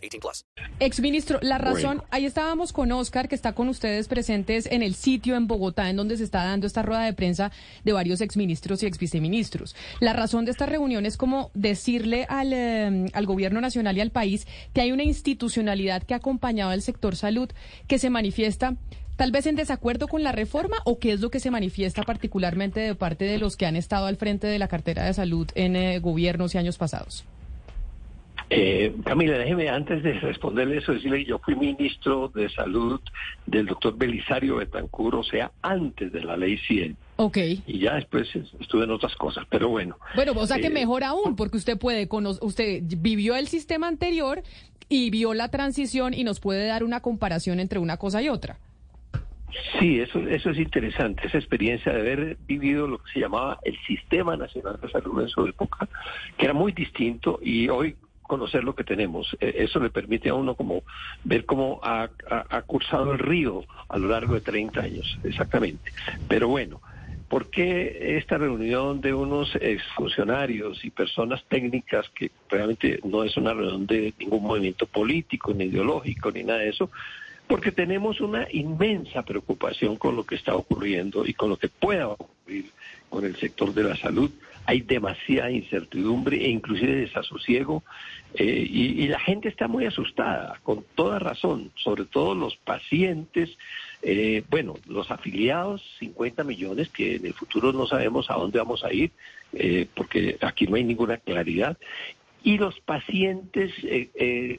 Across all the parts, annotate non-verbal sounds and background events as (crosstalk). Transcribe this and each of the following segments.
18 plus. Exministro, la razón, Bueno. ahí estábamos con Oscar, que está con ustedes presentes en el sitio en Bogotá, en donde se está dando esta rueda de prensa de varios exministros y exviceministros. La razón de esta reunión es como decirle al, eh, al gobierno nacional y al país que hay una institucionalidad que ha acompañado al sector salud que se manifiesta tal vez en desacuerdo con la reforma o qué es lo que se manifiesta particularmente de parte de los que han estado al frente de la cartera de salud en eh, gobiernos y años pasados. Eh, Camila, déjeme antes de responderle eso, decirle que yo fui ministro de salud del doctor Belisario Betancur, o sea, antes de la ley 100. Ok. Y ya después estuve en otras cosas, pero bueno. Bueno, o sea que Eh, mejor aún, porque usted puede, cono- usted vivió el sistema anterior y vio la transición y nos puede dar una comparación entre una cosa y otra. Sí, eso, eso es interesante, esa experiencia de haber vivido lo que se llamaba el Sistema Nacional de Salud en su época, que era muy distinto y hoy conocer lo que tenemos. Eh, Eso le permite a uno como ver cómo ha, ha- cursado el río a lo largo de 30 años, exactamente. Pero bueno, ¿por qué esta reunión de unos exfuncionarios y personas técnicas que realmente no es una reunión de ningún movimiento político, ni ideológico, ni nada de eso? porque tenemos una inmensa preocupación con lo que está ocurriendo y con lo que pueda ocurrir con el sector de la salud. Hay demasiada incertidumbre e inclusive desasosiego eh, y, y la gente está muy asustada, con toda razón, sobre todo los pacientes, eh, bueno, los afiliados, 50 millones, que en el futuro no sabemos a dónde vamos a ir, eh, porque aquí no hay ninguna claridad, y los pacientes eh, eh,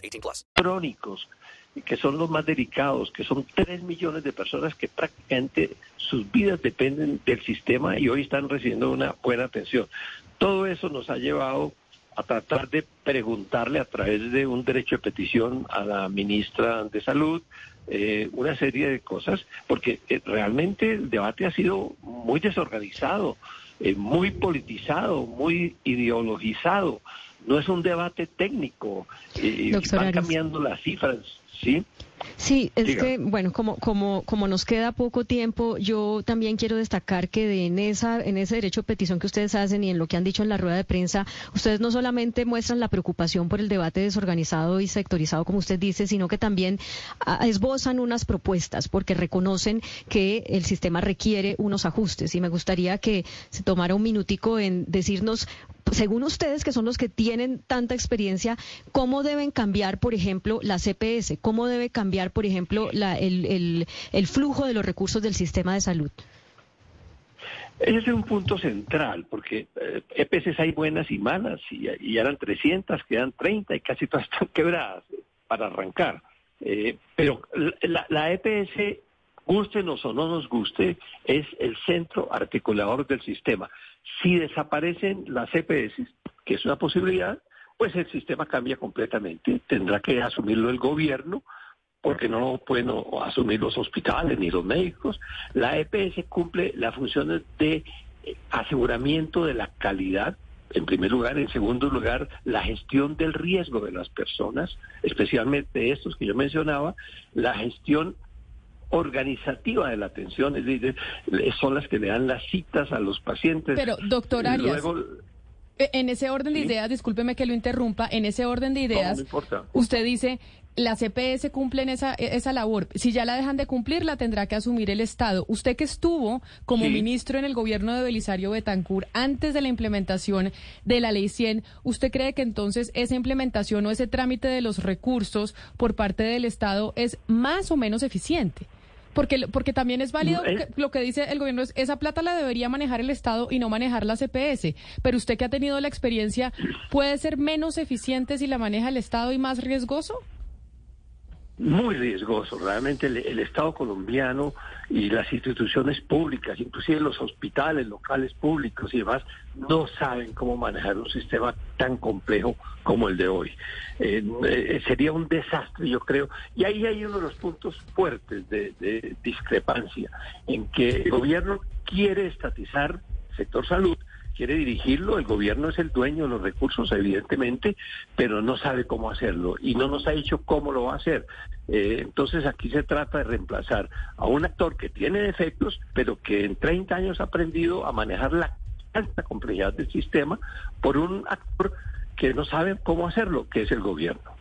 18 plus. crónicos, que son los más delicados, que son tres millones de personas que prácticamente sus vidas dependen del sistema y hoy están recibiendo una buena atención. Todo eso nos ha llevado a tratar de preguntarle a través de un derecho de petición a la ministra de Salud eh, una serie de cosas, porque eh, realmente el debate ha sido muy desorganizado, eh, muy politizado, muy ideologizado. No es un debate técnico, eh, van cambiando las cifras, ¿sí? Sí, es Diga. que, bueno, como, como, como nos queda poco tiempo, yo también quiero destacar que de- en, esa, en ese derecho de petición que ustedes hacen y en lo que han dicho en la rueda de prensa, ustedes no solamente muestran la preocupación por el debate desorganizado y sectorizado, como usted dice, sino que también esbozan unas propuestas, porque reconocen que el sistema requiere unos ajustes. Y me gustaría que se tomara un minutico en decirnos según ustedes, que son los que tienen tanta experiencia, ¿cómo deben cambiar, por ejemplo, la CPS? ¿Cómo debe cambiar, por ejemplo, el, flujo de los recursos del sistema de salud? Ese es un punto central, porque eh, EPCs hay buenas y malas, y, y eran 300, quedan 30 y casi todas están (laughs) quebradas eh, para arrancar. Eh, pero la EPS, gustenos o no nos guste, es el centro articulador del sistema. Si desaparecen las EPS, que es una posibilidad, pues el sistema cambia completamente. Tendrá que asumirlo el gobierno, porque no pueden asumir los hospitales ni los médicos. La EPS cumple las funciones de eh, aseguramiento de la calidad, en primer lugar. En segundo lugar, la gestión del riesgo de las personas, especialmente estos que yo mencionaba, la gestión organizativa de la atención, es decir, son las que le dan las citas a los pacientes. Pero, doctor Arias, Luego, Eh, En ese orden de ideas, discúlpeme que lo interrumpa, en ese orden de ideas, no importa. usted dice, la CPS cumplen esa, esa labor. Si ya la dejan de cumplir, la tendrá que asumir el Estado. Usted que estuvo como Sí. ministro en el gobierno de Belisario Betancur antes de la implementación de la Ley 100, ¿usted cree que entonces esa implementación o ese trámite de los recursos por parte del Estado es más o menos eficiente? Porque, porque también es válido que- lo que dice el gobierno es esa plata la debería manejar el Estado y no manejar la CPS. Pero usted que ha tenido la experiencia, ¿puede ser menos eficiente si la maneja el Estado y más riesgoso? Muy riesgoso. Realmente el, el Estado colombiano y las instituciones públicas, inclusive los hospitales locales públicos y demás, no saben cómo manejar un sistema tan complejo como el de hoy. Eh, eh, sería un desastre, yo creo. Y ahí hay uno de los puntos fuertes de, de discrepancia, en que el gobierno quiere estatizar el sector salud, quiere dirigirlo, el gobierno es el dueño de los recursos, evidentemente, pero no sabe cómo hacerlo y no nos ha dicho cómo lo va a hacer. Eh, entonces aquí se trata de reemplazar a un actor que tiene defectos, pero que en 30 años ha aprendido a manejar la alta complejidad del sistema por un actor que no sabe cómo hacerlo, que es el gobierno.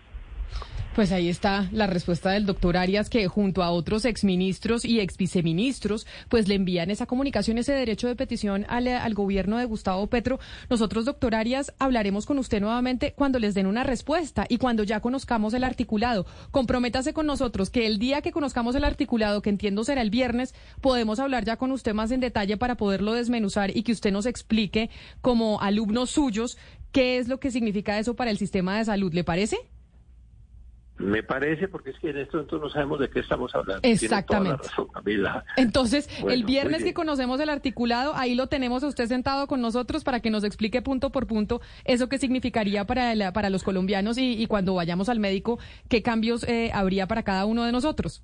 Pues ahí está la respuesta del doctor Arias, que junto a otros exministros y exviceministros, pues le envían esa comunicación, ese derecho de petición al, al gobierno de Gustavo Petro. Nosotros, doctor Arias, hablaremos con usted nuevamente cuando les den una respuesta y cuando ya conozcamos el articulado. Comprométase con nosotros que el día que conozcamos el articulado, que entiendo será el viernes, podemos hablar ya con usted más en detalle para poderlo desmenuzar y que usted nos explique como alumnos suyos qué es lo que significa eso para el sistema de salud. ¿Le parece? Me parece, porque es que en esto entonces no sabemos de qué estamos hablando. Exactamente. razón. Entonces, Bueno, el viernes que conocemos el articulado, ahí lo tenemos a usted sentado con nosotros para que nos explique punto por punto eso que significaría para, la- para los colombianos y, y cuando vayamos al médico, qué cambios eh, habría para cada uno de nosotros.